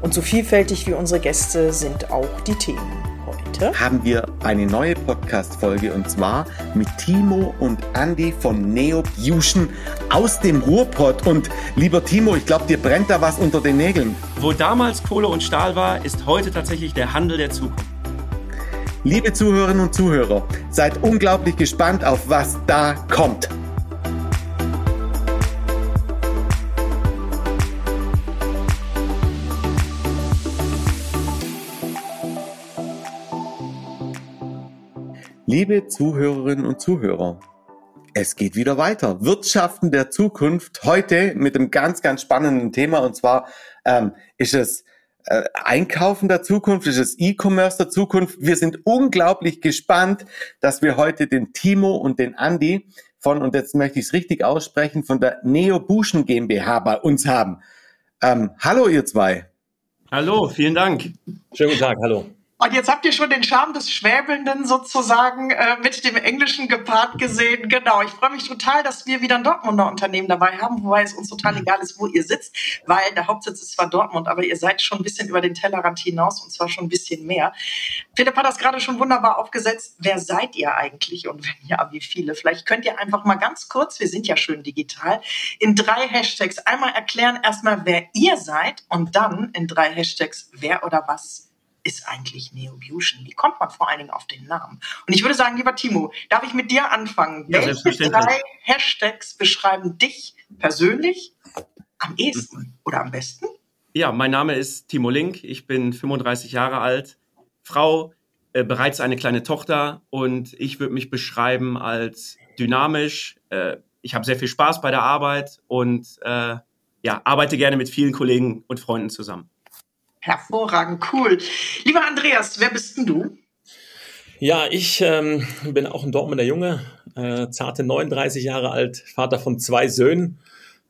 Und so vielfältig wie unsere Gäste sind auch die Themen. Heute haben wir eine neue Podcast-Folge und zwar mit Timo und Andy von Neobution aus dem Ruhrpott. Und lieber Timo, ich glaube, dir brennt da was unter den Nägeln. Wo damals Kohle und Stahl war, ist heute tatsächlich der Handel der Zukunft. Liebe Zuhörerinnen und Zuhörer, seid unglaublich gespannt auf was da kommt. Liebe Zuhörerinnen und Zuhörer, es geht wieder weiter. Wirtschaften der Zukunft heute mit einem ganz, ganz spannenden Thema und zwar ähm, ist es äh, Einkaufen der Zukunft, ist es E-Commerce der Zukunft. Wir sind unglaublich gespannt, dass wir heute den Timo und den Andi von, und jetzt möchte ich es richtig aussprechen, von der Neo Buschen GmbH bei uns haben. Ähm, hallo ihr zwei. Hallo, vielen Dank. Schönen guten Tag, hallo. Und jetzt habt ihr schon den Charme des Schwäbelnden sozusagen äh, mit dem Englischen gepaart gesehen. Genau, ich freue mich total, dass wir wieder ein Dortmunder Unternehmen dabei haben, wobei es uns total egal ist, wo ihr sitzt, weil der Hauptsitz ist zwar Dortmund, aber ihr seid schon ein bisschen über den Tellerrand hinaus und zwar schon ein bisschen mehr. Philipp hat das gerade schon wunderbar aufgesetzt. Wer seid ihr eigentlich und wenn ja, wie viele? Vielleicht könnt ihr einfach mal ganz kurz, wir sind ja schön digital, in drei Hashtags einmal erklären, erstmal, wer ihr seid und dann in drei Hashtags, wer oder was ist eigentlich Neobution? Wie kommt man vor allen Dingen auf den Namen? Und ich würde sagen, lieber Timo, darf ich mit dir anfangen? Ja, Welche drei Hashtags beschreiben dich persönlich am ehesten oder am besten? Ja, mein Name ist Timo Link. Ich bin 35 Jahre alt, Frau, äh, bereits eine kleine Tochter und ich würde mich beschreiben als dynamisch. Äh, ich habe sehr viel Spaß bei der Arbeit und äh, ja, arbeite gerne mit vielen Kollegen und Freunden zusammen. Hervorragend, cool. Lieber Andreas, wer bist denn du? Ja, ich ähm, bin auch ein Dortmunder Junge, äh, zarte 39 Jahre alt, Vater von zwei Söhnen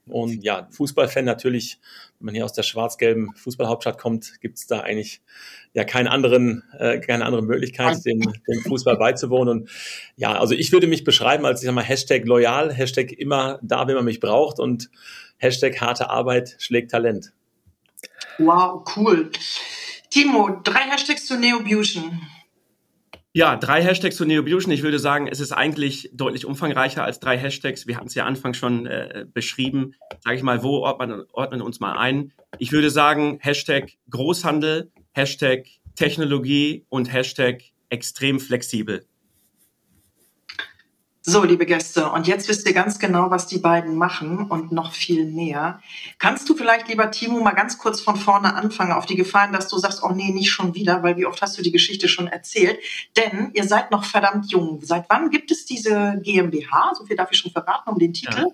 und ja, Fußballfan natürlich. Wenn man hier aus der schwarz-gelben Fußballhauptstadt kommt, gibt es da eigentlich ja keinen anderen, äh, keine andere Möglichkeit, dem, dem Fußball beizuwohnen. Und ja, also ich würde mich beschreiben als, ich sag mal, Hashtag loyal, Hashtag immer da, wenn man mich braucht und Hashtag harte Arbeit schlägt Talent. Wow, cool. Timo, drei Hashtags zu Neobution. Ja, drei Hashtags zu Neobution. Ich würde sagen, es ist eigentlich deutlich umfangreicher als drei Hashtags. Wir hatten es ja Anfang schon äh, beschrieben. Sage ich mal, wo ordnen, ordnen uns mal ein? Ich würde sagen, Hashtag Großhandel, Hashtag Technologie und Hashtag extrem flexibel. So, liebe Gäste, und jetzt wisst ihr ganz genau, was die beiden machen und noch viel mehr. Kannst du vielleicht, lieber Timo, mal ganz kurz von vorne anfangen, auf die Gefallen, dass du sagst, oh nee, nicht schon wieder, weil wie oft hast du die Geschichte schon erzählt? Denn ihr seid noch verdammt jung. Seit wann gibt es diese GmbH? So viel darf ich schon verraten um den Titel. Ja.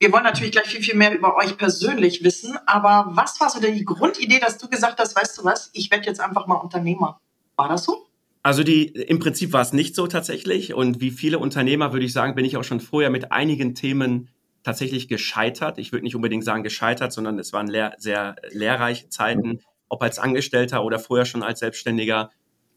Wir wollen natürlich gleich viel, viel mehr über euch persönlich wissen, aber was war so die Grundidee, dass du gesagt hast, weißt du was, ich werde jetzt einfach mal Unternehmer? War das so? Also die, im Prinzip war es nicht so tatsächlich. Und wie viele Unternehmer würde ich sagen, bin ich auch schon vorher mit einigen Themen tatsächlich gescheitert. Ich würde nicht unbedingt sagen gescheitert, sondern es waren lehr sehr lehrreiche Zeiten, ob als Angestellter oder vorher schon als Selbstständiger.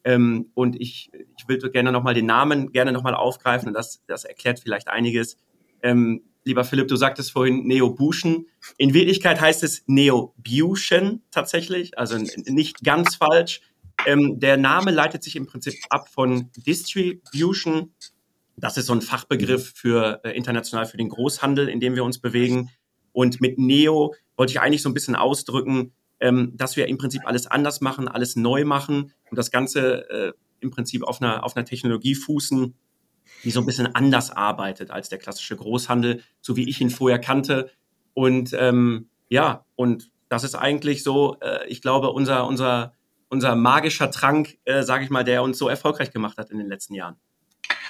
Ähm, und ich, ich würde gerne nochmal den Namen gerne nochmal aufgreifen und das, das erklärt vielleicht einiges. Ähm, lieber Philipp, du sagtest vorhin Neobution. In Wirklichkeit heißt es Neobution tatsächlich, also nicht ganz falsch. Ähm, der Name leitet sich im Prinzip ab von Distribution. Das ist so ein Fachbegriff für äh, international für den Großhandel, in dem wir uns bewegen. Und mit Neo wollte ich eigentlich so ein bisschen ausdrücken, ähm, dass wir im Prinzip alles anders machen, alles neu machen und das Ganze äh, im Prinzip auf einer, auf einer Technologie fußen, die so ein bisschen anders arbeitet als der klassische Großhandel, so wie ich ihn vorher kannte. Und ähm, ja, und das ist eigentlich so, äh, ich glaube, unser, unser unser magischer Trank, äh, sage ich mal, der uns so erfolgreich gemacht hat in den letzten Jahren.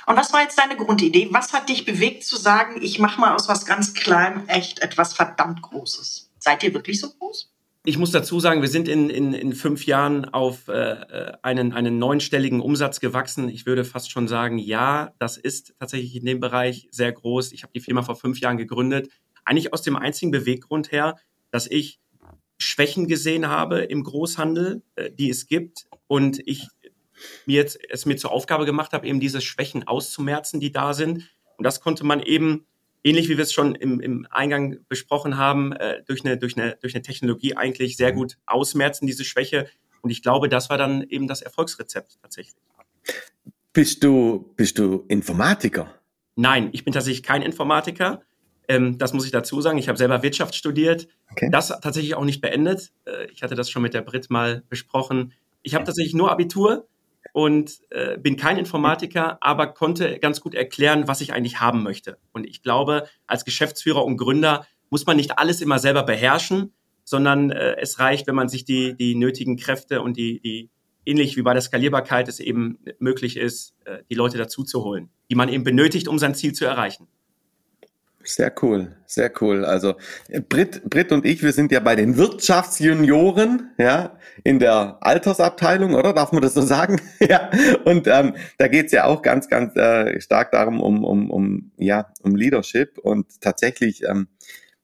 Und was war jetzt deine Grundidee? Was hat dich bewegt zu sagen, ich mache mal aus was ganz Kleinem echt etwas verdammt Großes? Seid ihr wirklich so groß? Ich muss dazu sagen, wir sind in, in, in fünf Jahren auf äh, einen, einen neunstelligen Umsatz gewachsen. Ich würde fast schon sagen, ja, das ist tatsächlich in dem Bereich sehr groß. Ich habe die Firma vor fünf Jahren gegründet. Eigentlich aus dem einzigen Beweggrund her, dass ich Schwächen gesehen habe im Großhandel, äh, die es gibt. Und ich mir jetzt es mir zur Aufgabe gemacht habe, eben diese Schwächen auszumerzen, die da sind. Und das konnte man eben ähnlich wie wir es schon im, im Eingang besprochen haben, äh, durch, eine, durch, eine, durch eine Technologie eigentlich sehr mhm. gut ausmerzen, diese Schwäche. Und ich glaube, das war dann eben das Erfolgsrezept tatsächlich. Bist du, bist du Informatiker? Nein, ich bin tatsächlich kein Informatiker. Ähm, das muss ich dazu sagen. Ich habe selber Wirtschaft studiert. Okay. Das tatsächlich auch nicht beendet. Äh, ich hatte das schon mit der Brit mal besprochen. Ich habe tatsächlich nur Abitur und äh, bin kein Informatiker, aber konnte ganz gut erklären, was ich eigentlich haben möchte. Und ich glaube, als Geschäftsführer und Gründer muss man nicht alles immer selber beherrschen, sondern äh, es reicht, wenn man sich die, die nötigen Kräfte und die, die ähnlich wie bei der Skalierbarkeit es eben möglich ist, äh, die Leute dazu zu holen, die man eben benötigt, um sein Ziel zu erreichen. Sehr cool, sehr cool. Also Brit, Brit und ich, wir sind ja bei den Wirtschaftsjunioren, ja, in der Altersabteilung, oder? Darf man das so sagen? ja. Und ähm, da geht's ja auch ganz, ganz äh, stark darum, um, um, um, ja, um Leadership. Und tatsächlich, ähm,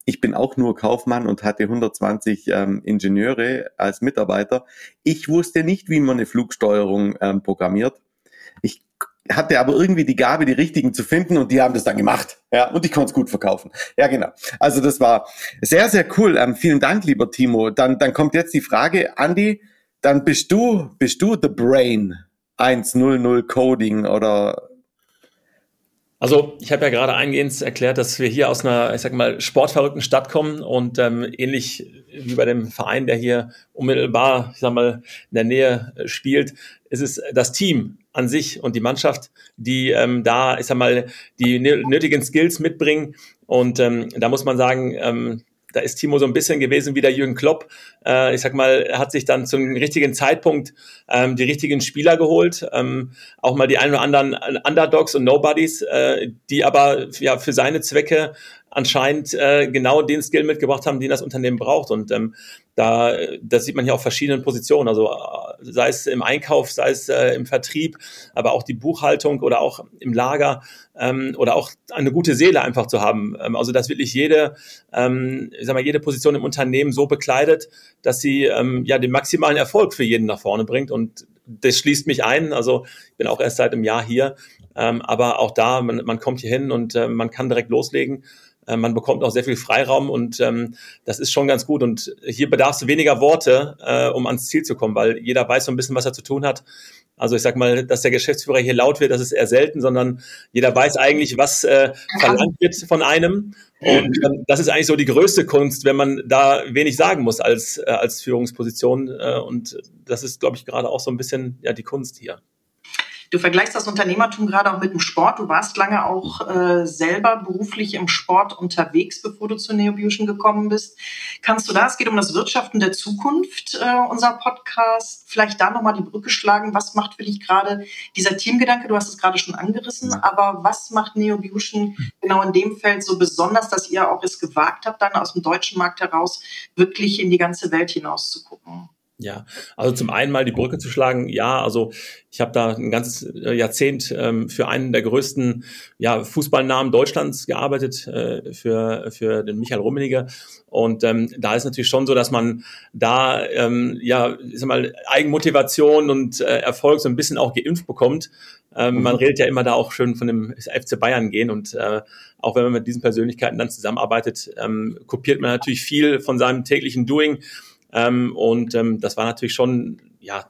ich bin auch nur Kaufmann und hatte 120 ähm, Ingenieure als Mitarbeiter. Ich wusste nicht, wie man eine Flugsteuerung ähm, programmiert. Hatte aber irgendwie die Gabe, die richtigen zu finden und die haben das dann gemacht. Ja, und ich konnte es gut verkaufen. Ja, genau. Also das war sehr, sehr cool. Ähm, vielen Dank, lieber Timo. Dann, dann kommt jetzt die Frage, Andy, dann bist du, bist du the Brain 100 Coding oder also ich habe ja gerade eingehend erklärt, dass wir hier aus einer, ich sag mal, sportverrückten Stadt kommen und ähm, ähnlich wie bei dem Verein, der hier unmittelbar, ich sag mal, in der Nähe äh, spielt, ist es das Team an sich und die Mannschaft, die ähm, da, ich sag mal, die nötigen Skills mitbringen. Und ähm, da muss man sagen, ähm, da ist Timo so ein bisschen gewesen wie der Jürgen Klopp. Äh, ich sag mal, er hat sich dann zum richtigen Zeitpunkt ähm, die richtigen Spieler geholt, ähm, auch mal die ein oder anderen Underdogs und Nobodies, äh, die aber ja für seine Zwecke anscheinend äh, genau den Skill mitgebracht haben, den das Unternehmen braucht. Und ähm, da, das sieht man hier auf verschiedenen Positionen, also äh, sei es im Einkauf, sei es äh, im Vertrieb, aber auch die Buchhaltung oder auch im Lager ähm, oder auch eine gute Seele einfach zu haben. Ähm, also dass wirklich jede, ähm, ich sag mal, jede Position im Unternehmen so bekleidet, dass sie ähm, ja den maximalen Erfolg für jeden nach vorne bringt. Und das schließt mich ein. Also ich bin auch erst seit einem Jahr hier, ähm, aber auch da, man, man kommt hier hin und äh, man kann direkt loslegen. Äh, man bekommt auch sehr viel Freiraum und ähm, das ist schon ganz gut. Und hier bedarf es weniger Worte, äh, um ans Ziel zu kommen, weil jeder weiß so ein bisschen, was er zu tun hat. Also ich sag mal, dass der Geschäftsführer hier laut wird, das ist eher selten, sondern jeder weiß eigentlich, was äh, verlangt wird von einem. Und ähm, das ist eigentlich so die größte Kunst, wenn man da wenig sagen muss als, äh, als Führungsposition. Äh, und das ist, glaube ich, gerade auch so ein bisschen ja die Kunst hier. Du vergleichst das Unternehmertum gerade auch mit dem Sport. Du warst lange auch äh, selber beruflich im Sport unterwegs, bevor du zu Neobution gekommen bist. Kannst du da, es geht um das Wirtschaften der Zukunft, äh, unser Podcast, vielleicht da nochmal die Brücke schlagen. Was macht für dich gerade dieser Teamgedanke? Du hast es gerade schon angerissen, aber was macht Neobution genau in dem Feld so besonders, dass ihr auch es gewagt habt, dann aus dem deutschen Markt heraus wirklich in die ganze Welt hinaus zu gucken? Ja, also zum einen mal die Brücke zu schlagen, ja, also ich habe da ein ganzes äh, Jahrzehnt ähm, für einen der größten ja, Fußballnamen Deutschlands gearbeitet, äh, für, für den Michael Rummenigge. Und ähm, da ist natürlich schon so, dass man da ähm, ja, ich sag mal, Eigenmotivation und äh, Erfolg so ein bisschen auch geimpft bekommt. Ähm, mhm. Man redet ja immer da auch schön von dem FC Bayern gehen und äh, auch wenn man mit diesen Persönlichkeiten dann zusammenarbeitet, ähm, kopiert man natürlich viel von seinem täglichen Doing ähm, und ähm, das war natürlich schon ja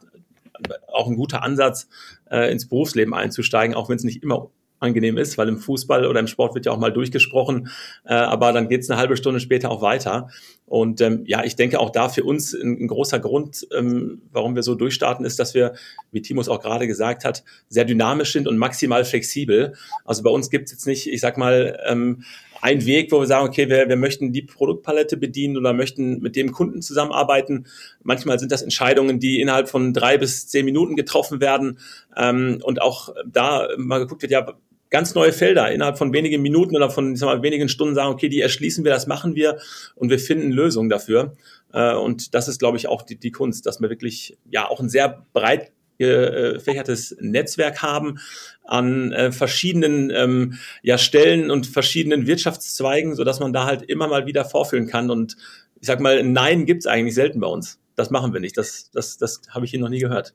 auch ein guter Ansatz, äh, ins Berufsleben einzusteigen, auch wenn es nicht immer angenehm ist, weil im Fußball oder im Sport wird ja auch mal durchgesprochen, äh, aber dann geht es eine halbe Stunde später auch weiter. Und ähm, ja, ich denke auch da für uns ein, ein großer Grund, ähm, warum wir so durchstarten, ist, dass wir, wie Timos auch gerade gesagt hat, sehr dynamisch sind und maximal flexibel. Also bei uns gibt es jetzt nicht, ich sag mal, ähm, ein Weg, wo wir sagen, okay, wir, wir möchten die Produktpalette bedienen oder möchten mit dem Kunden zusammenarbeiten. Manchmal sind das Entscheidungen, die innerhalb von drei bis zehn Minuten getroffen werden. Ähm, und auch da mal geguckt wird, ja, ganz neue Felder innerhalb von wenigen Minuten oder von ich sag mal, wenigen Stunden sagen, okay, die erschließen wir, das machen wir und wir finden Lösungen dafür. Äh, und das ist, glaube ich, auch die, die Kunst, dass wir wirklich ja auch ein sehr breit gefächertes Netzwerk haben an äh, verschiedenen ähm, ja, Stellen und verschiedenen Wirtschaftszweigen, so dass man da halt immer mal wieder vorführen kann. Und ich sag mal, Nein gibt's eigentlich selten bei uns. Das machen wir nicht. Das, das, das habe ich hier noch nie gehört.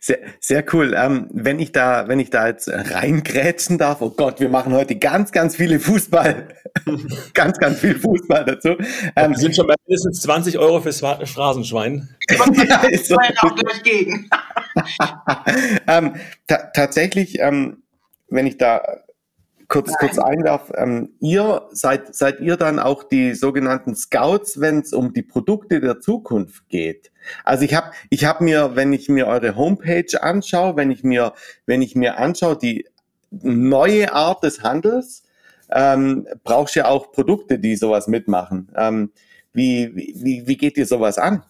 Sehr, sehr cool. Ähm, wenn ich da, wenn ich da jetzt reingrätschen darf, oh Gott, wir machen heute ganz, ganz viele Fußball, ganz, ganz viel Fußball dazu. Ähm, wir sind schon bei mindestens 20 Euro fürs Phrasenschwein. ja, ist so. auch gleich gegen. ähm, tatsächlich, ähm, wenn ich da kurz, Nein. kurz ein darf, ähm, ihr seid, seid ihr dann auch die sogenannten Scouts, wenn es um die Produkte der Zukunft geht? Also ich habe ich hab mir, wenn ich mir eure Homepage anschaue, wenn ich mir, wenn ich mir anschaue, die neue Art des Handels, ähm, brauchst ja auch Produkte, die sowas mitmachen. Ähm, wie, wie, wie geht ihr sowas an?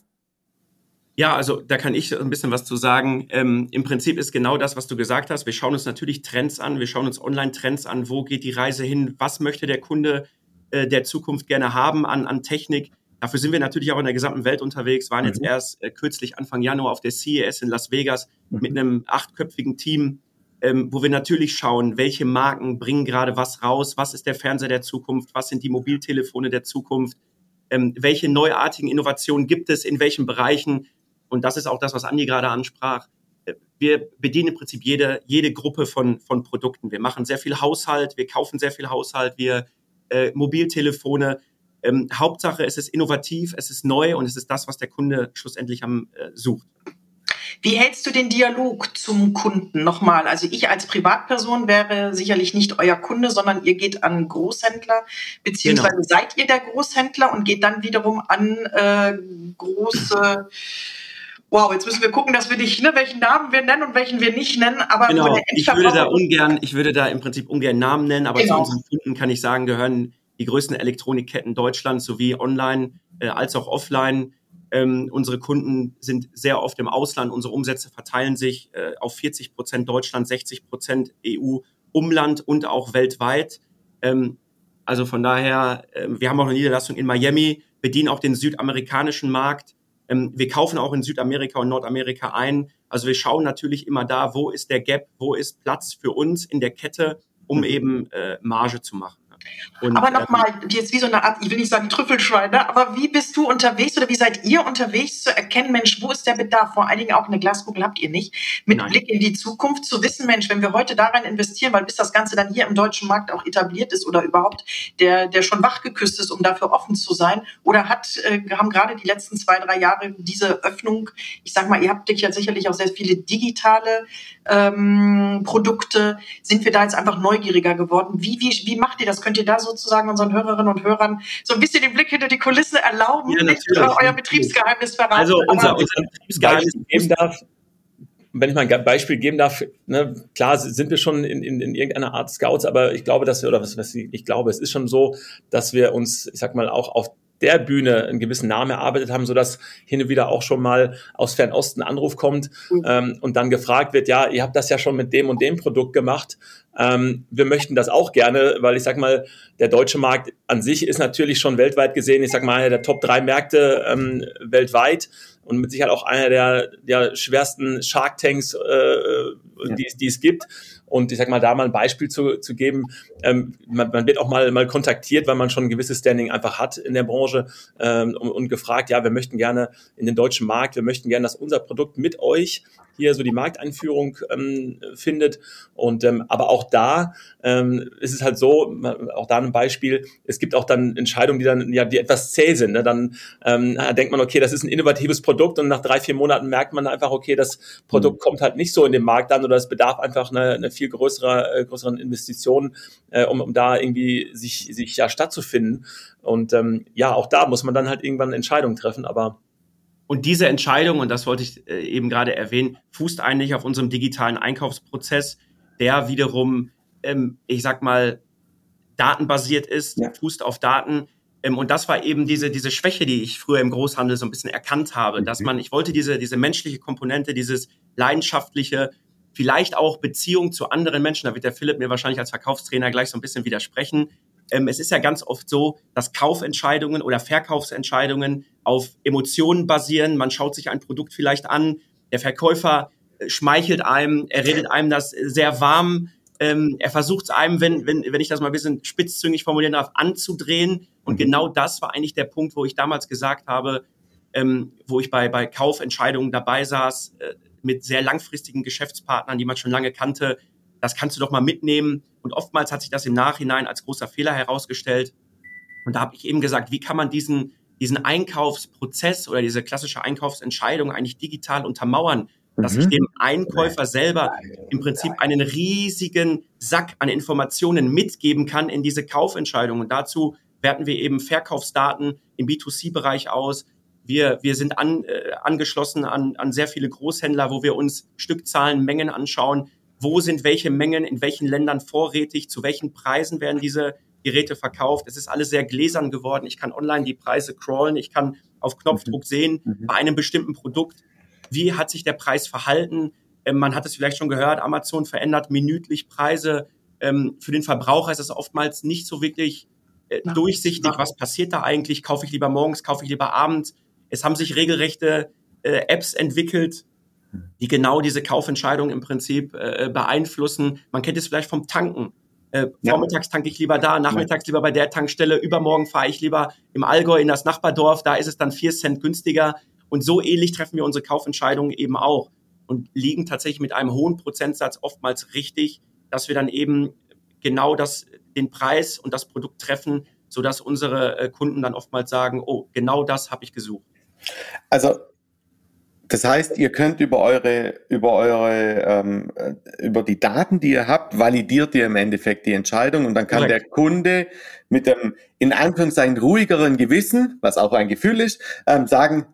Ja, also da kann ich ein bisschen was zu sagen. Ähm, Im Prinzip ist genau das, was du gesagt hast. Wir schauen uns natürlich Trends an, wir schauen uns Online-Trends an, wo geht die Reise hin, was möchte der Kunde äh, der Zukunft gerne haben an, an Technik. Dafür sind wir natürlich auch in der gesamten Welt unterwegs, waren mhm. jetzt erst äh, kürzlich Anfang Januar auf der CES in Las Vegas mhm. mit einem achtköpfigen Team, ähm, wo wir natürlich schauen, welche Marken bringen gerade was raus, was ist der Fernseher der Zukunft, was sind die Mobiltelefone der Zukunft, ähm, welche neuartigen Innovationen gibt es in welchen Bereichen und das ist auch das, was Andi gerade ansprach, wir bedienen im Prinzip jede, jede Gruppe von, von Produkten. Wir machen sehr viel Haushalt, wir kaufen sehr viel Haushalt, wir äh, Mobiltelefone. Ähm, Hauptsache, es ist innovativ, es ist neu und es ist das, was der Kunde schlussendlich am äh, sucht. Wie hältst du den Dialog zum Kunden nochmal? Also ich als Privatperson wäre sicherlich nicht euer Kunde, sondern ihr geht an Großhändler, beziehungsweise genau. seid ihr der Großhändler und geht dann wiederum an äh, große wow, jetzt müssen wir gucken, dass wir nicht, ne, welchen Namen wir nennen und welchen wir nicht nennen. Aber genau. ich würde da ungern, ich würde da im Prinzip ungern Namen nennen, aber genau. zu unseren Kunden kann ich sagen, gehören die größten Elektronikketten Deutschlands sowie online äh, als auch offline. Ähm, unsere Kunden sind sehr oft im Ausland. Unsere Umsätze verteilen sich äh, auf 40 Prozent Deutschland, 60 Prozent EU, Umland und auch weltweit. Ähm, also von daher, äh, wir haben auch eine Niederlassung in Miami, bedienen auch den südamerikanischen Markt. Ähm, wir kaufen auch in Südamerika und Nordamerika ein. Also wir schauen natürlich immer da, wo ist der Gap, wo ist Platz für uns in der Kette, um mhm. eben äh, Marge zu machen. Und, aber nochmal, jetzt wie so eine Art, ich will nicht sagen Trüffelschwein, ne? aber wie bist du unterwegs oder wie seid ihr unterwegs zu erkennen, Mensch, wo ist der Bedarf? Vor allen Dingen auch eine Glaskugel habt ihr nicht. Mit Nein. Blick in die Zukunft zu wissen, Mensch, wenn wir heute daran investieren, weil bis das Ganze dann hier im deutschen Markt auch etabliert ist oder überhaupt der, der schon wachgeküsst ist, um dafür offen zu sein, oder hat, äh, haben gerade die letzten zwei, drei Jahre diese Öffnung, ich sag mal, ihr habt ja sicherlich auch sehr viele digitale ähm, Produkte, sind wir da jetzt einfach neugieriger geworden? Wie, wie, wie macht ihr das? Könnt ihr da sozusagen unseren Hörerinnen und Hörern so ein bisschen den Blick hinter die Kulisse erlauben, ja, nicht euer Betriebsgeheimnis verraten? Also unser, unser Betriebsgeheimnis geben darf, wenn ich mal ein Beispiel geben darf, ne, klar sind wir schon in, in, in irgendeiner Art Scouts, aber ich glaube, dass wir, oder was, was ich glaube, es ist schon so, dass wir uns, ich sag mal, auch auf der Bühne einen gewissen Namen erarbeitet haben, so dass hin und wieder auch schon mal aus Fernosten Anruf kommt mhm. ähm, und dann gefragt wird, ja, ihr habt das ja schon mit dem und dem Produkt gemacht. Ähm, wir möchten das auch gerne, weil ich sag mal, der deutsche Markt an sich ist natürlich schon weltweit gesehen, ich sag mal, einer der Top drei Märkte ähm, weltweit und mit Sicherheit auch einer der, der schwersten Shark Tanks, äh, ja. die, die es gibt. Und ich sag mal, da mal ein Beispiel zu, zu geben, ähm, man, man wird auch mal, mal kontaktiert, weil man schon ein gewisses Standing einfach hat in der Branche ähm, und, und gefragt, ja, wir möchten gerne in den deutschen Markt, wir möchten gerne, dass unser Produkt mit euch hier so die Markteinführung ähm, findet. Und ähm, aber auch da ähm, ist es halt so, auch da ein Beispiel, es gibt auch dann Entscheidungen, die dann ja die etwas zäh sind. Ne? Dann ähm, denkt man, okay, das ist ein innovatives Produkt und nach drei, vier Monaten merkt man einfach, okay, das Produkt mhm. kommt halt nicht so in den Markt an oder es bedarf einfach eine, eine viel größere, äh, größeren Investition, äh, um, um da irgendwie sich, sich ja stattzufinden. Und ähm, ja, auch da muss man dann halt irgendwann Entscheidungen treffen, aber und diese Entscheidung, und das wollte ich äh, eben gerade erwähnen, fußt eigentlich auf unserem digitalen Einkaufsprozess, der wiederum, ähm, ich sag mal, datenbasiert ist, ja. fußt auf Daten. Ähm, und das war eben diese, diese Schwäche, die ich früher im Großhandel so ein bisschen erkannt habe, mhm. dass man, ich wollte diese, diese menschliche Komponente, dieses leidenschaftliche, vielleicht auch Beziehung zu anderen Menschen, da wird der Philipp mir wahrscheinlich als Verkaufstrainer gleich so ein bisschen widersprechen, ähm, es ist ja ganz oft so, dass Kaufentscheidungen oder Verkaufsentscheidungen auf Emotionen basieren. Man schaut sich ein Produkt vielleicht an, der Verkäufer äh, schmeichelt einem, er redet einem das sehr warm, ähm, er versucht es einem, wenn, wenn, wenn ich das mal ein bisschen spitzzüngig formulieren darf, anzudrehen. Und mhm. genau das war eigentlich der Punkt, wo ich damals gesagt habe, ähm, wo ich bei, bei Kaufentscheidungen dabei saß, äh, mit sehr langfristigen Geschäftspartnern, die man schon lange kannte, das kannst du doch mal mitnehmen. Und oftmals hat sich das im Nachhinein als großer Fehler herausgestellt. Und da habe ich eben gesagt, wie kann man diesen, diesen Einkaufsprozess oder diese klassische Einkaufsentscheidung eigentlich digital untermauern, dass mhm. ich dem Einkäufer selber im Prinzip einen riesigen Sack an Informationen mitgeben kann in diese Kaufentscheidung. Und dazu werten wir eben Verkaufsdaten im B2C-Bereich aus. Wir, wir sind an, äh, angeschlossen an, an sehr viele Großhändler, wo wir uns Stückzahlen, Mengen anschauen. Wo sind welche Mengen in welchen Ländern vorrätig? Zu welchen Preisen werden diese Geräte verkauft? Es ist alles sehr gläsern geworden. Ich kann online die Preise crawlen. Ich kann auf Knopfdruck mhm. sehen, mhm. bei einem bestimmten Produkt, wie hat sich der Preis verhalten. Ähm, man hat es vielleicht schon gehört, Amazon verändert minütlich Preise. Ähm, für den Verbraucher ist es oftmals nicht so wirklich äh, durchsichtig, was passiert da eigentlich. Kaufe ich lieber morgens, kaufe ich lieber abends. Es haben sich regelrechte äh, Apps entwickelt, die genau diese Kaufentscheidung im Prinzip äh, beeinflussen. Man kennt es vielleicht vom Tanken. Äh, ja. Vormittags tanke ich lieber da, nachmittags lieber bei der Tankstelle, übermorgen fahre ich lieber im Allgäu in das Nachbardorf, da ist es dann vier Cent günstiger. Und so ähnlich treffen wir unsere Kaufentscheidungen eben auch und liegen tatsächlich mit einem hohen Prozentsatz oftmals richtig, dass wir dann eben genau das, den Preis und das Produkt treffen, sodass unsere äh, Kunden dann oftmals sagen, oh, genau das habe ich gesucht. Also das heißt, ihr könnt über eure, über eure, ähm, äh, über die Daten, die ihr habt, validiert ihr im Endeffekt die Entscheidung und dann kann Correct. der Kunde mit dem in Anführungszeichen ruhigeren Gewissen, was auch ein Gefühl ist, ähm, sagen,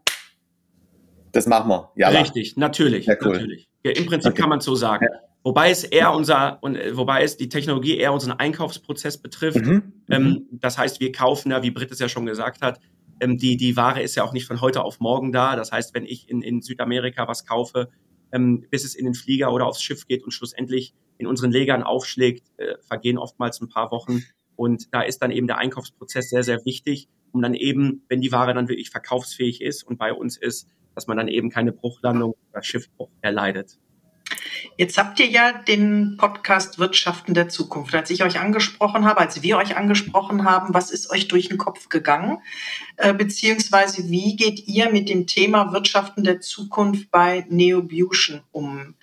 das machen wir. Ja, Richtig, natürlich, ja, cool. natürlich. Ja, Im Prinzip okay. kann man so sagen. Ja. Wobei es eher unser, und äh, wobei es die Technologie eher unseren Einkaufsprozess betrifft. Mhm. Ähm, mhm. das heißt, wir kaufen ja, wie Britt es ja schon gesagt hat, ähm, die, die Ware ist ja auch nicht von heute auf morgen da. Das heißt, wenn ich in, in Südamerika was kaufe, ähm, bis es in den Flieger oder aufs Schiff geht und schlussendlich in unseren Legern aufschlägt, äh, vergehen oftmals ein paar Wochen. Und da ist dann eben der Einkaufsprozess sehr, sehr wichtig, um dann eben, wenn die Ware dann wirklich verkaufsfähig ist und bei uns ist, dass man dann eben keine Bruchlandung oder Schiffbruch erleidet. Jetzt habt ihr ja den Podcast Wirtschaften der Zukunft. Als ich euch angesprochen habe, als wir euch angesprochen haben, was ist euch durch den Kopf gegangen? Äh, beziehungsweise wie geht ihr mit dem Thema Wirtschaften der Zukunft bei Neobution um?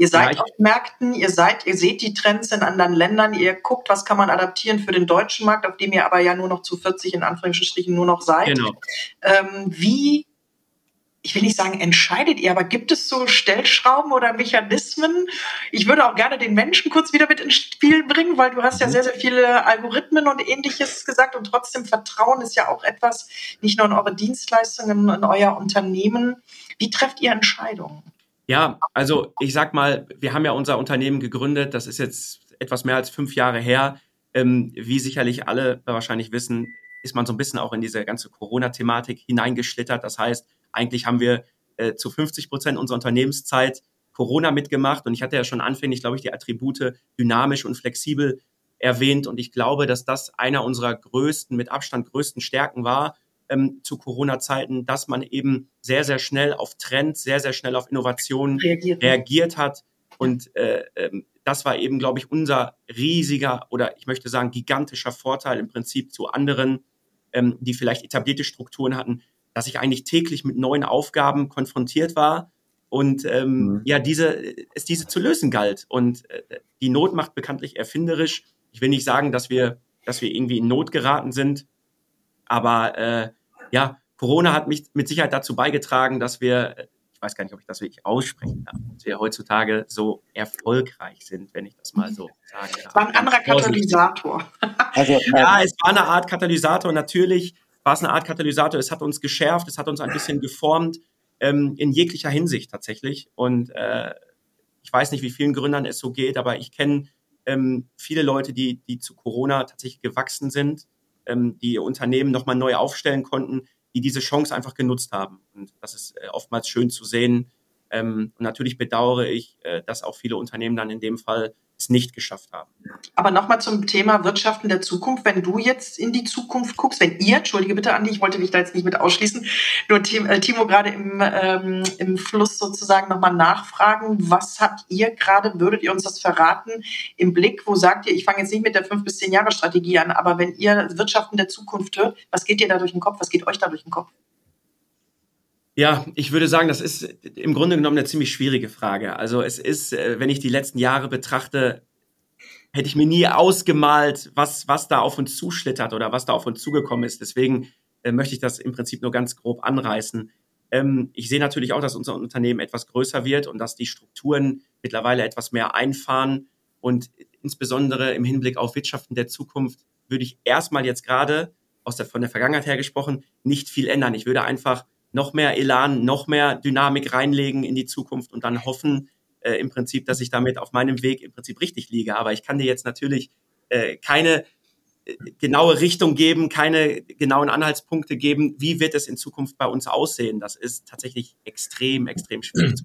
Ihr seid ja, auf Märkten, ihr seid, ihr seht die Trends in anderen Ländern, ihr guckt, was kann man adaptieren für den deutschen Markt, auf dem ihr aber ja nur noch zu 40 in Anführungsstrichen nur noch seid. Genau. Ähm, wie ich will nicht sagen, entscheidet ihr, aber gibt es so Stellschrauben oder Mechanismen? Ich würde auch gerne den Menschen kurz wieder mit ins Spiel bringen, weil du hast ja mhm. sehr, sehr viele Algorithmen und ähnliches gesagt und trotzdem Vertrauen ist ja auch etwas, nicht nur in eure Dienstleistungen, in euer Unternehmen. Wie trefft ihr Entscheidungen? Ja, also ich sag mal, wir haben ja unser Unternehmen gegründet, das ist jetzt etwas mehr als fünf Jahre her. Ähm, wie sicherlich alle wahrscheinlich wissen, ist man so ein bisschen auch in diese ganze Corona-Thematik hineingeschlittert. Das heißt, eigentlich haben wir äh, zu 50 Prozent unserer Unternehmenszeit Corona mitgemacht und ich hatte ja schon anfänglich, glaube ich, die Attribute dynamisch und flexibel erwähnt und ich glaube, dass das einer unserer größten, mit Abstand größten Stärken war ähm, zu Corona-Zeiten, dass man eben sehr, sehr schnell auf Trends, sehr, sehr schnell auf Innovationen reagiert, reagiert hat und äh, ähm, das war eben, glaube ich, unser riesiger oder ich möchte sagen gigantischer Vorteil im Prinzip zu anderen, ähm, die vielleicht etablierte Strukturen hatten, dass ich eigentlich täglich mit neuen Aufgaben konfrontiert war und ähm, mhm. ja, diese, es diese zu lösen galt. Und äh, die Not macht bekanntlich erfinderisch. Ich will nicht sagen, dass wir, dass wir irgendwie in Not geraten sind, aber äh, ja, Corona hat mich mit Sicherheit dazu beigetragen, dass wir, ich weiß gar nicht, ob ich das wirklich aussprechen darf, dass wir heutzutage so erfolgreich sind, wenn ich das mal so sagen darf. Es war ein anderer Katalysator. Also, ja, es war eine Art Katalysator. Natürlich war es eine Art Katalysator. Es hat uns geschärft, es hat uns ein bisschen geformt, ähm, in jeglicher Hinsicht tatsächlich. Und äh, ich weiß nicht, wie vielen Gründern es so geht, aber ich kenne ähm, viele Leute, die, die zu Corona tatsächlich gewachsen sind, ähm, die ihr Unternehmen nochmal neu aufstellen konnten, die diese Chance einfach genutzt haben. Und das ist äh, oftmals schön zu sehen. Ähm, und natürlich bedauere ich, äh, dass auch viele Unternehmen dann in dem Fall es nicht geschafft haben. Aber nochmal zum Thema Wirtschaften der Zukunft. Wenn du jetzt in die Zukunft guckst, wenn ihr, entschuldige bitte, Andi, ich wollte mich da jetzt nicht mit ausschließen, nur äh, Timo gerade im, ähm, im Fluss sozusagen nochmal nachfragen, was habt ihr gerade, würdet ihr uns das verraten, im Blick, wo sagt ihr, ich fange jetzt nicht mit der fünf bis zehn Jahre Strategie an, aber wenn ihr Wirtschaften der Zukunft hört, was geht dir da durch den Kopf, was geht euch da durch den Kopf? Ja, ich würde sagen, das ist im Grunde genommen eine ziemlich schwierige Frage. Also es ist, äh, wenn ich die letzten Jahre betrachte, hätte ich mir nie ausgemalt, was, was da auf uns zuschlittert oder was da auf uns zugekommen ist. Deswegen äh, möchte ich das im Prinzip nur ganz grob anreißen. Ähm, ich sehe natürlich auch, dass unser Unternehmen etwas größer wird und dass die Strukturen mittlerweile etwas mehr einfahren. Und insbesondere im Hinblick auf Wirtschaften der Zukunft würde ich erstmal jetzt gerade aus der, von der Vergangenheit her gesprochen nicht viel ändern. Ich würde einfach noch mehr Elan, noch mehr Dynamik reinlegen in die Zukunft und dann hoffen äh, im Prinzip, dass ich damit auf meinem Weg im Prinzip richtig liege. Aber ich kann dir jetzt natürlich äh, keine äh, genaue Richtung geben, keine genauen Anhaltspunkte geben, wie wird es in Zukunft bei uns aussehen. Das ist tatsächlich extrem, extrem schwierig zu.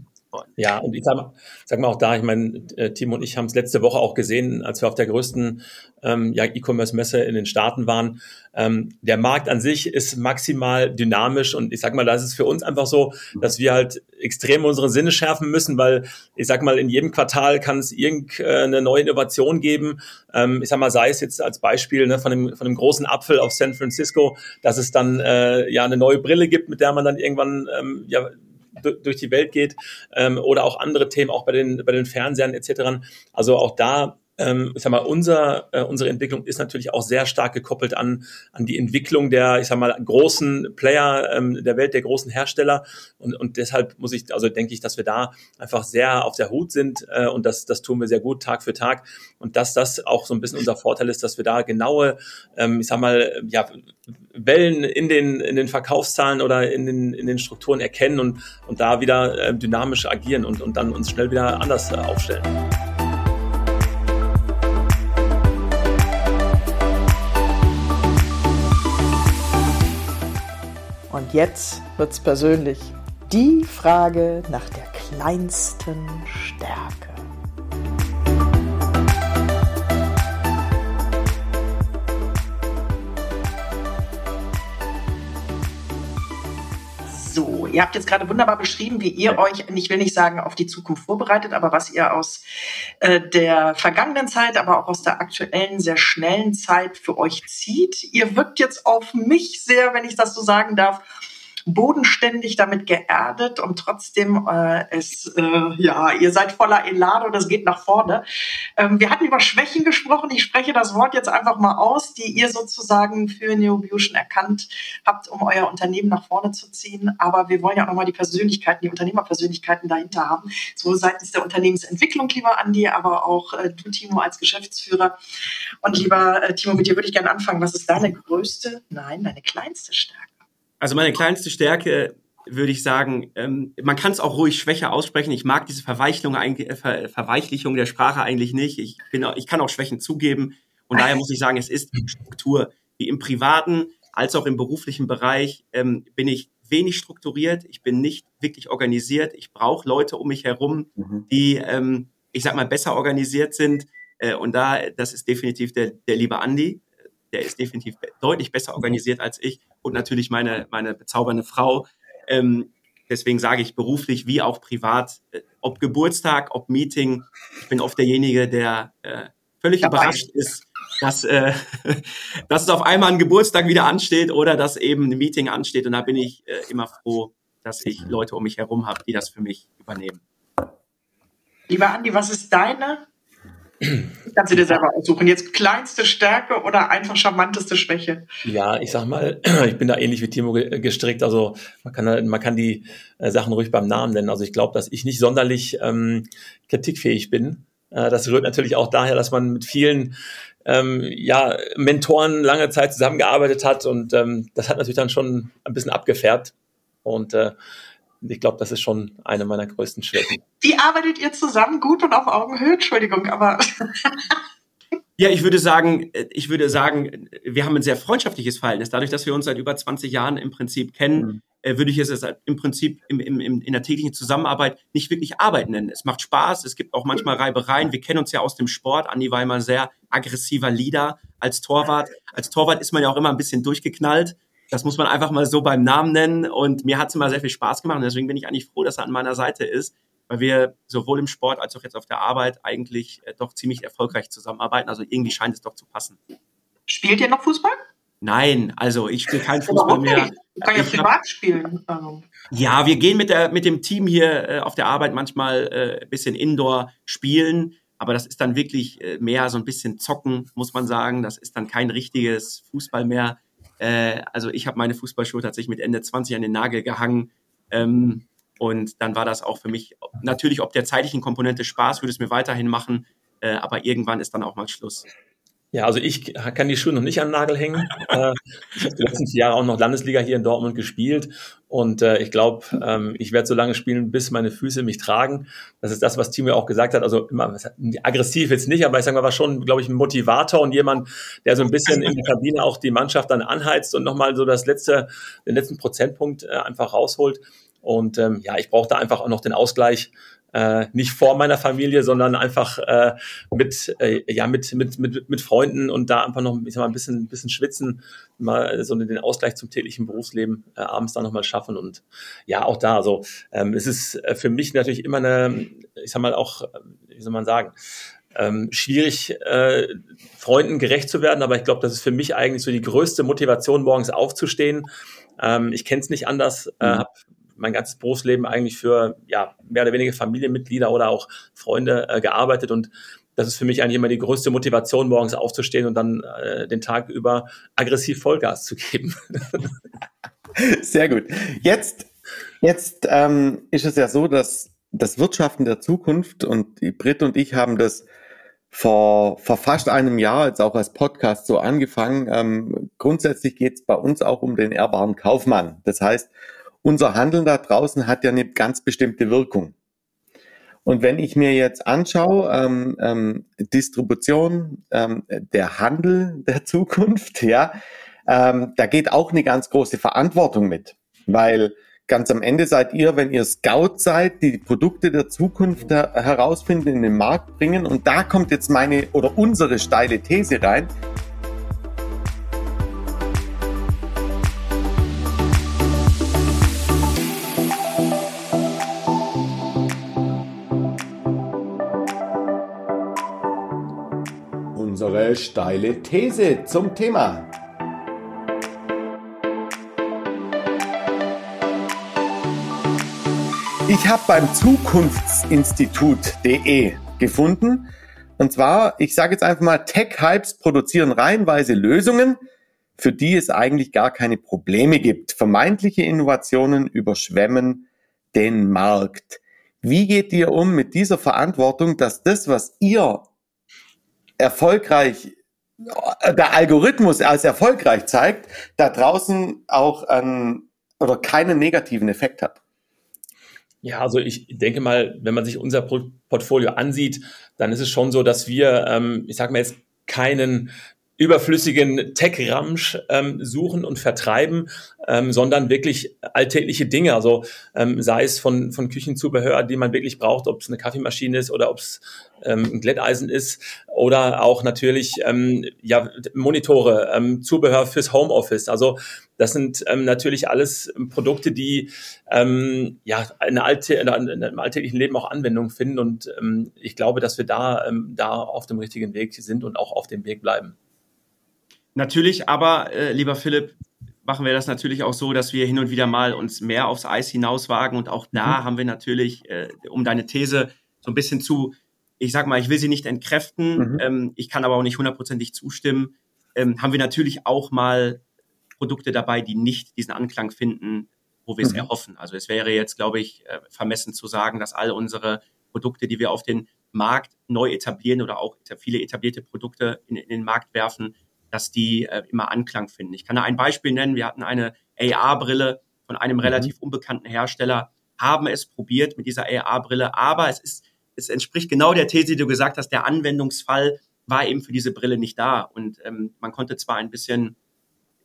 Ja, und ich sag, sag mal auch da, ich meine, äh, Timo und ich haben es letzte Woche auch gesehen, als wir auf der größten ähm, ja, E-Commerce-Messe in den Staaten waren. Ähm, der Markt an sich ist maximal dynamisch und ich sag mal, da ist es für uns einfach so, dass wir halt extrem unsere Sinne schärfen müssen, weil ich sag mal, in jedem Quartal kann es irgendeine neue Innovation geben. Ähm, ich sag mal, sei es jetzt als Beispiel ne, von, dem, von dem großen Apfel auf San Francisco, dass es dann äh, ja eine neue Brille gibt, mit der man dann irgendwann ähm, ja durch die Welt geht ähm, oder auch andere Themen, auch bei den, bei den Fernsehern etc. Also auch da ähm, ich sag mal, unser, äh, unsere Entwicklung ist natürlich auch sehr stark gekoppelt an, an die Entwicklung der, ich sag mal, großen Player ähm, der Welt, der großen Hersteller. Und, und deshalb muss ich, also denke ich, dass wir da einfach sehr auf der Hut sind äh, und das, das tun wir sehr gut Tag für Tag. Und dass das auch so ein bisschen unser Vorteil ist, dass wir da genaue, ähm, ich sag mal, ja, Wellen in den, in den Verkaufszahlen oder in den, in den Strukturen erkennen und, und da wieder äh, dynamisch agieren und, und dann uns schnell wieder anders äh, aufstellen. Jetzt wird's persönlich. Die Frage nach der kleinsten Stärke. So, ihr habt jetzt gerade wunderbar beschrieben, wie ihr euch, ich will nicht sagen, auf die Zukunft vorbereitet, aber was ihr aus äh, der vergangenen Zeit, aber auch aus der aktuellen, sehr schnellen Zeit für euch zieht. Ihr wirkt jetzt auf mich sehr, wenn ich das so sagen darf, bodenständig damit geerdet und trotzdem äh, es, äh, ja, ihr seid voller Elan und es geht nach vorne. Ähm, wir hatten über Schwächen gesprochen. Ich spreche das Wort jetzt einfach mal aus, die ihr sozusagen für Neobution erkannt habt, um euer Unternehmen nach vorne zu ziehen. Aber wir wollen ja auch nochmal die Persönlichkeiten, die Unternehmerpersönlichkeiten dahinter haben. So seitens der Unternehmensentwicklung, lieber Andi, aber auch äh, du, Timo, als Geschäftsführer. Und lieber äh, Timo, mit dir würde ich gerne anfangen. Was ist deine größte, nein, deine kleinste Stärke? Also meine kleinste Stärke würde ich sagen, ähm, man kann es auch ruhig schwächer aussprechen. Ich mag diese Verweichlung, äh, Ver Verweichlichung der Sprache eigentlich nicht. Ich, bin, ich kann auch Schwächen zugeben. Und daher muss ich sagen, es ist Struktur. Wie im privaten als auch im beruflichen Bereich ähm, bin ich wenig strukturiert. Ich bin nicht wirklich organisiert. Ich brauche Leute um mich herum, mhm. die, ähm, ich sag mal, besser organisiert sind. Äh, und da, das ist definitiv der, der liebe Andi der ist definitiv deutlich besser organisiert als ich und natürlich meine, meine bezaubernde Frau. Ähm, deswegen sage ich beruflich wie auch privat, äh, ob Geburtstag, ob Meeting, ich bin oft derjenige, der äh, völlig Dabei. überrascht ist, dass, äh, dass es auf einmal ein Geburtstag wieder ansteht oder dass eben ein Meeting ansteht. Und da bin ich äh, immer froh, dass ich Leute um mich herum habe, die das für mich übernehmen. Lieber Andi, was ist deine Kannst du dir selber aussuchen. Jetzt kleinste Stärke oder einfach charmanteste Schwäche? Ja, ich sag mal, ich bin da ähnlich wie Timo gestrickt. Also man kann, man kann die äh, Sachen ruhig beim Namen nennen. Also ich glaube, dass ich nicht sonderlich ähm, kritikfähig bin. Äh, das rührt natürlich auch daher, dass man mit vielen ähm, ja, Mentoren lange Zeit zusammengearbeitet hat und ähm, das hat natürlich dann schon ein bisschen abgefärbt. Und äh, ich glaube, das ist schon eine meiner größten Schwächen. Wie arbeitet ihr zusammen gut und auf Augenhöhe? Entschuldigung, aber. Ja, ich würde sagen, ich würde sagen, wir haben ein sehr freundschaftliches Verhältnis. Dadurch, dass wir uns seit über 20 Jahren im Prinzip kennen, mhm. Äh, würde ich es im Prinzip im, im, im, in der täglichen Zusammenarbeit nicht wirklich Arbeit nennen. Es macht Spaß, es gibt auch manchmal Reibereien. Wir kennen uns ja aus dem Sport. Andi war immer ein sehr aggressiver Leader als Torwart. Als Torwart ist man ja auch immer ein bisschen durchgeknallt. Das muss man einfach mal so beim Namen nennen. Und mir hat es immer sehr viel Spaß gemacht. Und deswegen bin ich eigentlich froh, dass er an meiner Seite ist weil wir sowohl im Sport als auch jetzt auf der Arbeit eigentlich äh, doch ziemlich erfolgreich zusammenarbeiten. Also irgendwie scheint es doch zu passen. Spielt ihr noch Fußball? Nein, also ich spiele kein Fußball mehr. Du kannst ja privat spielen. Also. Ja, wir gehen mit, der, mit dem Team hier äh, auf der Arbeit manchmal äh, ein bisschen Indoor spielen, aber das ist dann wirklich äh, mehr so ein bisschen zocken, muss man sagen. Das ist dann kein richtiges Fußball mehr. Äh, also ich habe meine Fußballschuhe tatsächlich mit Ende 20 an den Nagel gehangen. Ähm, und dann war das auch für mich natürlich ob der zeitlichen Komponente Spaß, würde es mir weiterhin machen, äh, aber irgendwann ist dann auch mal Schluss. Ja, also ich kann die Schuhe noch nicht an den Nagel hängen. Äh, ich habe die letzten vier Jahre auch noch Landesliga hier in Dortmund gespielt und äh, ich glaube, ähm, ich werde so lange spielen, bis meine Füße mich tragen. Das ist das, was Timo auch gesagt hat. Also immer aggressiv jetzt nicht, aber ich sage mal, war schon, glaube ich, ein Motivator und jemand, der so ein bisschen in der Kabine auch die Mannschaft dann anheizt und nochmal so das letzte, den letzten Prozentpunkt äh, einfach rausholt. Und ähm, ja, ich brauche da einfach auch noch den Ausgleich, äh, nicht vor meiner Familie, sondern einfach äh, mit, äh, ja, mit, mit, mit, mit Freunden und da einfach noch ich sag mal, ein bisschen, ein bisschen schwitzen, mal so den Ausgleich zum täglichen Berufsleben äh, abends dann nochmal schaffen. Und ja, auch da, also ähm, es ist äh, für mich natürlich immer eine, ich sag mal auch, wie soll man sagen, ähm, schwierig, äh, Freunden gerecht zu werden, aber ich glaube, das ist für mich eigentlich so die größte Motivation, morgens aufzustehen. Ähm, ich kenne es nicht anders, äh, mhm. habe mein ganzes Berufsleben eigentlich für ja, mehr oder weniger Familienmitglieder oder auch Freunde äh, gearbeitet und das ist für mich eigentlich immer die größte Motivation, morgens aufzustehen und dann äh, den Tag über aggressiv Vollgas zu geben. Sehr gut. Jetzt, jetzt ähm, ist es ja so, dass das Wirtschaften der Zukunft und die Brit und ich haben das vor, vor fast einem Jahr jetzt auch als Podcast so angefangen. Ähm, grundsätzlich geht es bei uns auch um den ehrbaren Kaufmann. Das heißt, unser Handeln da draußen hat ja eine ganz bestimmte Wirkung. Und wenn ich mir jetzt anschaue, ähm, ähm, Distribution, ähm, der Handel der Zukunft, ja, ähm, da geht auch eine ganz große Verantwortung mit, weil ganz am Ende seid ihr, wenn ihr Scout seid, die Produkte der Zukunft herausfinden, in den Markt bringen. Und da kommt jetzt meine oder unsere steile These rein. Unsere steile These zum Thema. Ich habe beim Zukunftsinstitut.de gefunden. Und zwar, ich sage jetzt einfach mal, Tech-Hypes produzieren reihenweise Lösungen, für die es eigentlich gar keine Probleme gibt. Vermeintliche Innovationen überschwemmen den Markt. Wie geht ihr um mit dieser Verantwortung, dass das, was ihr erfolgreich der Algorithmus als erfolgreich zeigt, da draußen auch einen oder keinen negativen Effekt hat. Ja, also ich denke mal, wenn man sich unser Portfolio ansieht, dann ist es schon so, dass wir, ähm, ich sage mal jetzt, keinen überflüssigen Tech-Ramsch ähm, suchen und vertreiben, ähm, sondern wirklich alltägliche Dinge. Also ähm, sei es von, von Küchenzubehör, die man wirklich braucht, ob es eine Kaffeemaschine ist oder ob es ähm, ein Glätteisen ist oder auch natürlich ähm, ja, Monitore, ähm, Zubehör fürs Homeoffice. Also das sind ähm, natürlich alles Produkte, die ähm, ja in, Allte, in einem alltäglichen Leben auch Anwendung finden. Und ähm, ich glaube, dass wir da, ähm, da auf dem richtigen Weg sind und auch auf dem Weg bleiben. Natürlich, aber äh, lieber Philipp, machen wir das natürlich auch so, dass wir hin und wieder mal uns mehr aufs Eis hinauswagen und auch da mhm. haben wir natürlich, äh, um deine These so ein bisschen zu, ich sag mal, ich will sie nicht entkräften, mhm. ähm, ich kann aber auch nicht hundertprozentig zustimmen, ähm, haben wir natürlich auch mal Produkte dabei, die nicht diesen Anklang finden, wo wir es mhm. erhoffen. Also es wäre jetzt, glaube ich, äh, vermessen zu sagen, dass all unsere Produkte, die wir auf den Markt neu etablieren oder auch viele etablierte Produkte in, in den Markt werfen, dass die äh, immer Anklang finden. Ich kann da ein Beispiel nennen. Wir hatten eine AR-Brille von einem mhm. relativ unbekannten Hersteller, haben es probiert mit dieser AR-Brille, aber es ist, es entspricht genau der These, die du gesagt hast, der Anwendungsfall war eben für diese Brille nicht da. Und ähm, man konnte zwar ein bisschen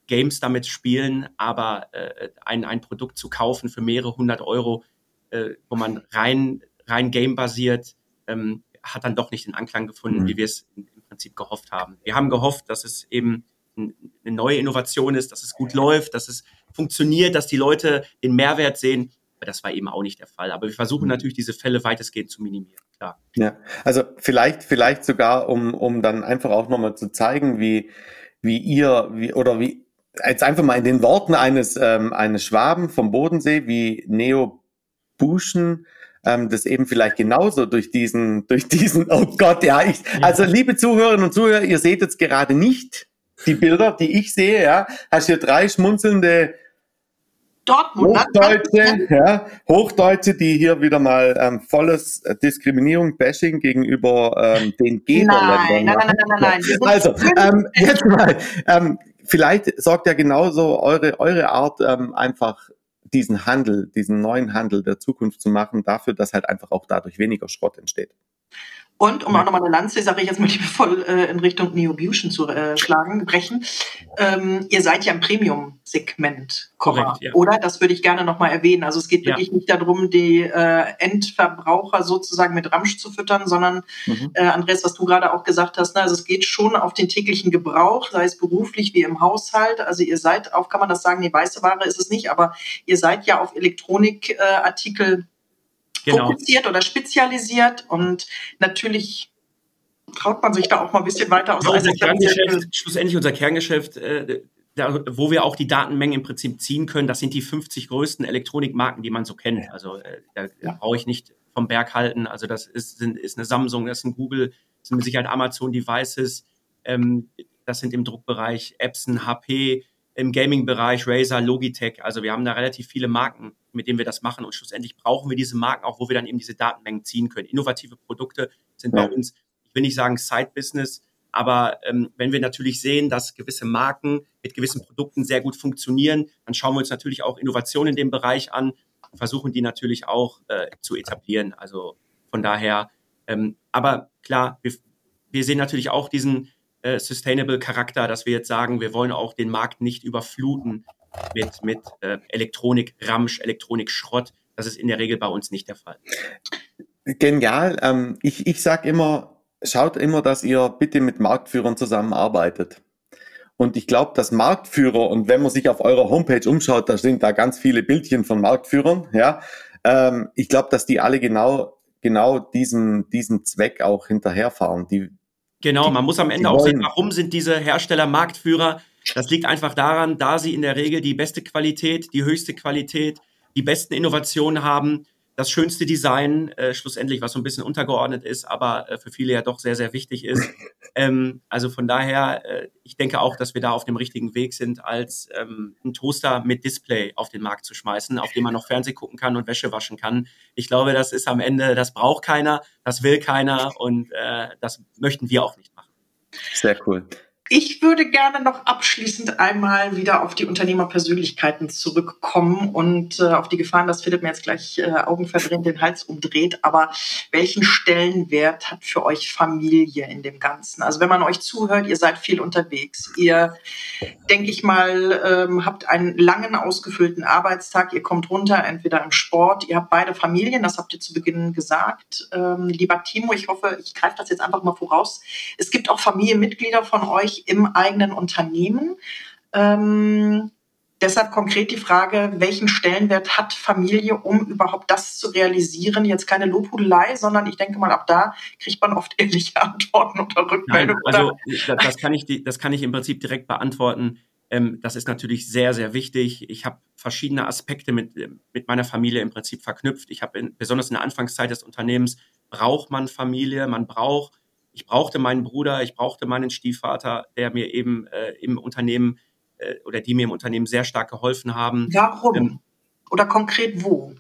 Games damit spielen, aber äh, ein, ein Produkt zu kaufen für mehrere hundert Euro, äh, wo man rein, rein game-basiert, ähm, hat dann doch nicht den Anklang gefunden, mhm. wie wir es im Prinzip gehofft haben. Wir haben gehofft, dass es eben eine neue Innovation ist, dass es gut läuft, dass es funktioniert, dass die Leute den Mehrwert sehen. Aber das war eben auch nicht der Fall. Aber wir versuchen mhm. natürlich, diese Fälle weitestgehend zu minimieren. Klar. Ja, also vielleicht, vielleicht sogar, um, um dann einfach auch nochmal zu zeigen, wie, wie ihr, wie, oder wie, jetzt einfach mal in den Worten eines, ähm, eines Schwaben vom Bodensee, wie Neo Buschen, ähm, das eben vielleicht genauso durch diesen, durch diesen, oh Gott, ja, ich, also liebe Zuhörerinnen und Zuhörer, ihr seht jetzt gerade nicht die Bilder, die ich sehe, ja, hast hier drei schmunzelnde Dortmund. Hochdeutsche, ja, Hochdeutsche, die hier wieder mal ähm, volles äh, Diskriminierung, Bashing gegenüber ähm, den Geberländern. Nein, nein, nein, nein, nein, nein. Also, ähm, jetzt mal, ähm, vielleicht sorgt ja genauso eure, eure Art ähm, einfach diesen Handel, diesen neuen Handel der Zukunft zu machen, dafür, dass halt einfach auch dadurch weniger Schrott entsteht. Und um auch nochmal eine Lanze, sage ich jetzt mal liebevoll, äh, in Richtung Neobution zu äh, schlagen, brechen. Ähm, ihr seid ja im Premium-Segment, Korrekt, ja. oder? Das würde ich gerne nochmal erwähnen. Also es geht ja. wirklich nicht darum, die äh, Endverbraucher sozusagen mit Ramsch zu füttern, sondern, mhm. äh, Andreas, was du gerade auch gesagt hast, ne, also es geht schon auf den täglichen Gebrauch, sei es beruflich wie im Haushalt. Also ihr seid auf, kann man das sagen, die weiße Ware ist es nicht, aber ihr seid ja auf Elektronikartikel äh, genau. fokussiert oder spezialisiert und natürlich traut man sich da auch mal ein bisschen weiter aus. Ja, unser Kerngeschäft, schlussendlich unser Kerngeschäft, äh, da, wo wir auch die Datenmengen im Prinzip ziehen können, das sind die 50 größten Elektronikmarken, die man so kennt. Also äh, da, da brauche ich nicht vom Berg halten. Also das ist, sind, ist eine Samsung, das ist ein Google, das sind mit Sicherheit Amazon Devices, ähm, das sind im Druckbereich Epson, HP, im Gaming-Bereich Razer, Logitech. Also wir haben da relativ viele Marken, mit denen wir das machen und schlussendlich brauchen wir diese Marken auch, wo wir dann eben diese Datenmengen ziehen können. Innovative Produkte sind ja. bei uns, ich will nicht sagen Side-Business, aber ähm, wenn wir natürlich sehen, dass gewisse Marken mit gewissen Produkten sehr gut funktionieren, dann schauen wir uns natürlich auch Innovationen in dem Bereich an, versuchen die natürlich auch äh, zu etablieren. Also von daher, ähm, aber klar, wir, wir sehen natürlich auch diesen äh, Sustainable Charakter, dass wir jetzt sagen, wir wollen auch den Markt nicht überfluten mit, mit äh, Elektronik, Ramsch, Elektronik, Schrott. Das ist in der Regel bei uns nicht der Fall. Genial. Ähm, ich ich sage immer, schaut immer, dass ihr bitte mit Marktführern zusammenarbeitet. Und ich glaube, dass Marktführer, und wenn man sich auf eurer Homepage umschaut, da sind da ganz viele Bildchen von Marktführern, ja. Ähm, ich glaube, dass die alle genau, genau diesen, diesen Zweck auch hinterherfahren. Die, Genau, man muss am Ende auch sehen, warum sind diese Hersteller Marktführer? Das liegt einfach daran, da sie in der Regel die beste Qualität, die höchste Qualität, die besten Innovationen haben, das schönste Design, äh, schlussendlich, was so ein bisschen untergeordnet ist, aber äh, für viele ja doch sehr, sehr wichtig ist. Ähm, also von daher, äh, ich denke auch, dass wir da auf dem richtigen Weg sind, als ähm, ein Toaster mit Display auf den Markt zu schmeißen, auf dem man noch Fernsehen gucken kann und Wäsche waschen kann. Ich glaube, das ist am Ende, das braucht keiner, das will keiner und äh, das möchten wir auch nicht machen. Sehr cool. Ich würde gerne noch abschließend einmal wieder auf die Unternehmerpersönlichkeiten zurückkommen und äh, auf die Gefahren, dass Philipp mir jetzt gleich äh, augenverdrehend den Hals umdreht. Aber welchen Stellenwert hat für euch Familie in dem Ganzen? Also wenn man euch zuhört, ihr seid viel unterwegs. Ihr, denke ich mal, ähm, habt einen langen, ausgefüllten Arbeitstag. Ihr kommt runter, entweder im Sport. Ihr habt beide Familien, das habt ihr zu Beginn gesagt. Ähm, lieber Timo, ich hoffe, ich greife das jetzt einfach mal voraus. Es gibt auch Familienmitglieder von euch, im eigenen Unternehmen. Ähm, deshalb konkret die Frage, welchen Stellenwert hat Familie, um überhaupt das zu realisieren? Jetzt keine Lobhudelei, sondern ich denke mal, ab da kriegt man oft ehrliche Antworten oder Rückmeldungen. also das kann, ich, das kann ich im Prinzip direkt beantworten. Ähm, das ist natürlich sehr, sehr wichtig. Ich habe verschiedene Aspekte mit, mit meiner Familie im Prinzip verknüpft. Ich habe besonders in der Anfangszeit des Unternehmens braucht man Familie, man braucht ich brauchte meinen Bruder, ich brauchte meinen Stiefvater, der mir eben äh, im Unternehmen äh, oder die mir im Unternehmen sehr stark geholfen haben. Warum? Ähm, oder konkret wo?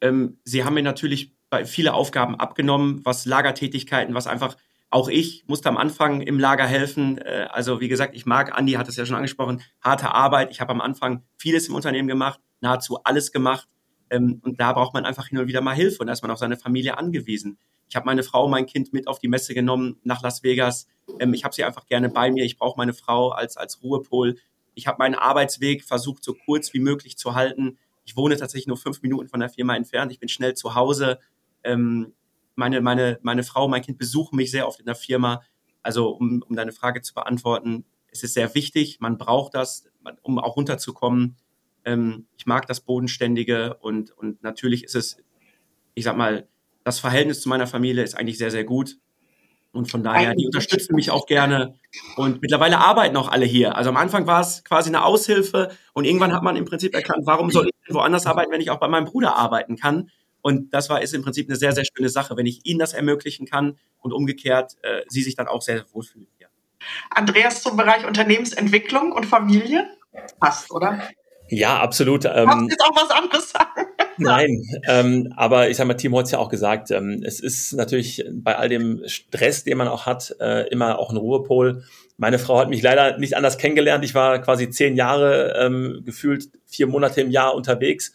Ähm, sie haben mir natürlich bei viele Aufgaben abgenommen, was Lagertätigkeiten, was einfach auch ich musste am Anfang im Lager helfen. Äh, also wie gesagt, ich mag, Andi hat es ja schon angesprochen, harte Arbeit. Ich habe am Anfang vieles im Unternehmen gemacht, nahezu alles gemacht. Ähm, und da braucht man einfach hin und wieder mal Hilfe und da ist man auf seine Familie angewiesen. Ich habe meine Frau, mein Kind mit auf die Messe genommen nach Las Vegas. Ähm, ich habe sie einfach gerne bei mir. Ich brauche meine Frau als, als Ruhepol. Ich habe meinen Arbeitsweg versucht, so kurz wie möglich zu halten. Ich wohne tatsächlich nur fünf Minuten von der Firma entfernt. Ich bin schnell zu Hause. Ähm, meine, meine, meine Frau, mein Kind besuchen mich sehr oft in der Firma. Also um, um deine Frage zu beantworten, es ist sehr wichtig, man braucht das, um auch runterzukommen. Ähm, ich mag das Bodenständige und, und natürlich ist es, ich sag mal, das Verhältnis zu meiner Familie ist eigentlich sehr, sehr gut. Und von daher, die unterstützen mich auch gerne. Und mittlerweile arbeiten auch alle hier. Also am Anfang war es quasi eine Aushilfe und irgendwann hat man im Prinzip erkannt, warum soll ich woanders arbeiten, wenn ich auch bei meinem Bruder arbeiten kann. Und das war ist im Prinzip eine sehr, sehr schöne Sache, wenn ich ihnen das ermöglichen kann und umgekehrt äh, sie sich dann auch sehr, sehr wohlfühlen. Ja. Andreas zum Bereich Unternehmensentwicklung und Familie? Passt, oder? Ja, absolut. Ähm, du jetzt auch was anderes sagen? Nein, ähm, aber ich sage mal, Timo hat es ja auch gesagt, ähm, es ist natürlich bei all dem Stress, den man auch hat, äh, immer auch ein Ruhepol. Meine Frau hat mich leider nicht anders kennengelernt. Ich war quasi zehn Jahre ähm, gefühlt vier Monate im Jahr unterwegs.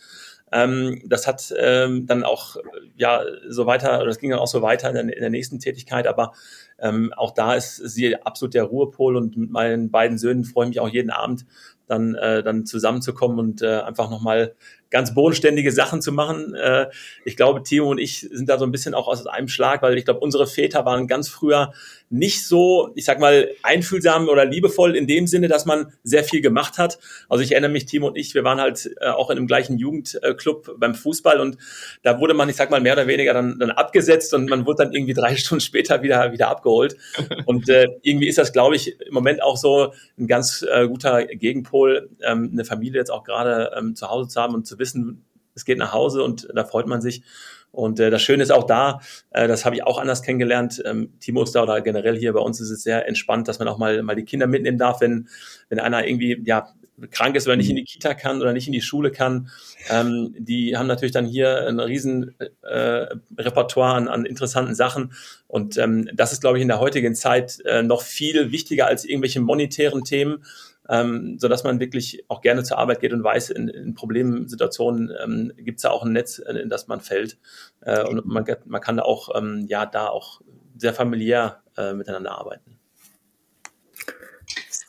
Ähm, das hat ähm, dann auch ja so weiter, oder das ging dann auch so weiter in der, in der nächsten Tätigkeit, aber ähm, auch da ist sie absolut der Ruhepol und mit meinen beiden Söhnen freue ich mich auch jeden Abend, dann, äh, dann zusammenzukommen und äh, einfach nochmal ganz bodenständige Sachen zu machen. Äh, ich glaube, Timo und ich sind da so ein bisschen auch aus einem Schlag, weil ich glaube, unsere Väter waren ganz früher nicht so, ich sag mal, einfühlsam oder liebevoll in dem Sinne, dass man sehr viel gemacht hat. Also ich erinnere mich, Timo und ich, wir waren halt äh, auch in einem gleichen Jugendclub beim Fußball und da wurde man, ich sag mal, mehr oder weniger dann, dann abgesetzt und man wurde dann irgendwie drei Stunden später wieder, wieder abgeholt. Und äh, irgendwie ist das, glaube ich, im Moment auch so ein ganz äh, guter Gegenpol, ähm, eine Familie jetzt auch gerade ähm, zu Hause zu haben und zu wissen, es geht nach Hause und da freut man sich. Und äh, das Schöne ist auch da, äh, das habe ich auch anders kennengelernt. Ähm, Timo ist da oder generell hier bei uns ist es sehr entspannt, dass man auch mal, mal die Kinder mitnehmen darf, wenn, wenn einer irgendwie ja, krank ist oder nicht in die Kita kann oder nicht in die Schule kann. Ähm, die haben natürlich dann hier ein riesen äh, Repertoire an, an interessanten Sachen. Und ähm, das ist, glaube ich, in der heutigen Zeit äh, noch viel wichtiger als irgendwelche monetären Themen ähm, so dass man wirklich auch gerne zur Arbeit geht und weiß, in, in Problemsituationen ähm, gibt es ja auch ein Netz, in das man fällt. Äh, und man, man kann da auch, ähm, ja, da auch sehr familiär äh, miteinander arbeiten.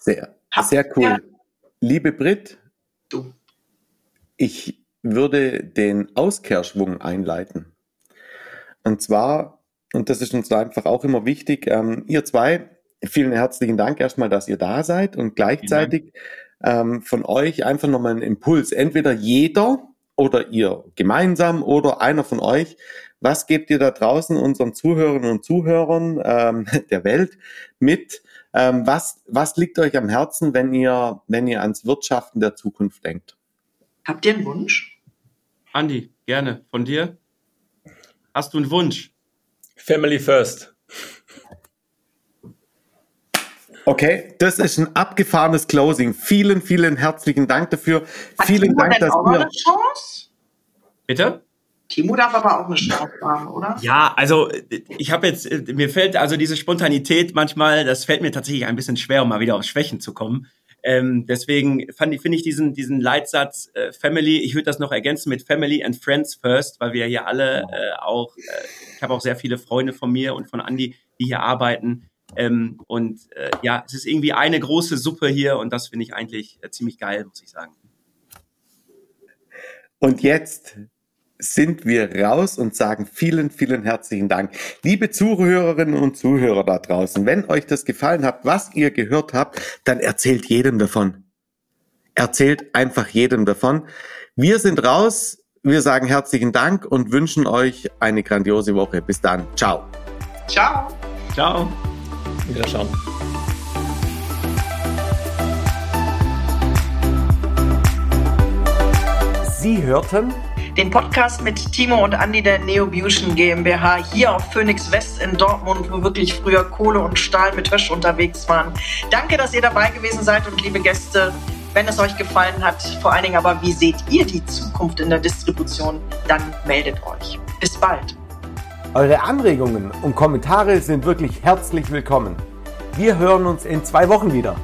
Sehr, sehr cool. Liebe Brit, du. ich würde den Auskehrschwung einleiten. Und zwar, und das ist uns einfach auch immer wichtig, ähm, ihr zwei vielen herzlichen Dank erstmal, dass ihr da seid und gleichzeitig ähm, von euch einfach nochmal einen Impuls. Entweder jeder oder ihr gemeinsam oder einer von euch. Was gebt ihr da draußen unseren Zuhörerinnen und Zuhörern ähm, der Welt mit? Ähm, was, was liegt euch am Herzen, wenn ihr, wenn ihr ans Wirtschaften der Zukunft denkt? Habt ihr einen Wunsch? Andi, gerne. Von dir? Hast du einen Wunsch? Family first. Okay, das ist ein abgefahrenes Closing. Vielen, vielen herzlichen Dank dafür. Hat vielen Timo Dank, dass auch ihr. Eine Chance? Bitte? Timo darf aber auch eine Chance haben, oder? Ja, also ich habe jetzt, mir fällt also diese Spontanität manchmal, das fällt mir tatsächlich ein bisschen schwer, um mal wieder auf Schwächen zu kommen. Ähm, deswegen finde ich diesen, diesen Leitsatz äh, Family, ich würde das noch ergänzen mit Family and Friends First, weil wir hier alle äh, auch, äh, ich habe auch sehr viele Freunde von mir und von Andy, die hier arbeiten. Ähm, und äh, ja, es ist irgendwie eine große Suppe hier und das finde ich eigentlich äh, ziemlich geil, muss ich sagen. Und jetzt sind wir raus und sagen vielen, vielen herzlichen Dank. Liebe Zuhörerinnen und Zuhörer da draußen, wenn euch das gefallen hat, was ihr gehört habt, dann erzählt jedem davon. Erzählt einfach jedem davon. Wir sind raus. Wir sagen herzlichen Dank und wünschen euch eine grandiose Woche. Bis dann. Ciao. Ciao. Ciao. Wiederschauen. Sie hörten den Podcast mit Timo und Andi der Neobution GmbH hier auf Phoenix West in Dortmund, wo wirklich früher Kohle und Stahl mit Hösch unterwegs waren. Danke, dass ihr dabei gewesen seid und liebe Gäste, wenn es euch gefallen hat, vor allen Dingen aber, wie seht ihr die Zukunft in der Distribution, dann meldet euch. Bis bald. Eure Anregungen und Kommentare sind wirklich herzlich willkommen. Wir hören uns in zwei Wochen wieder.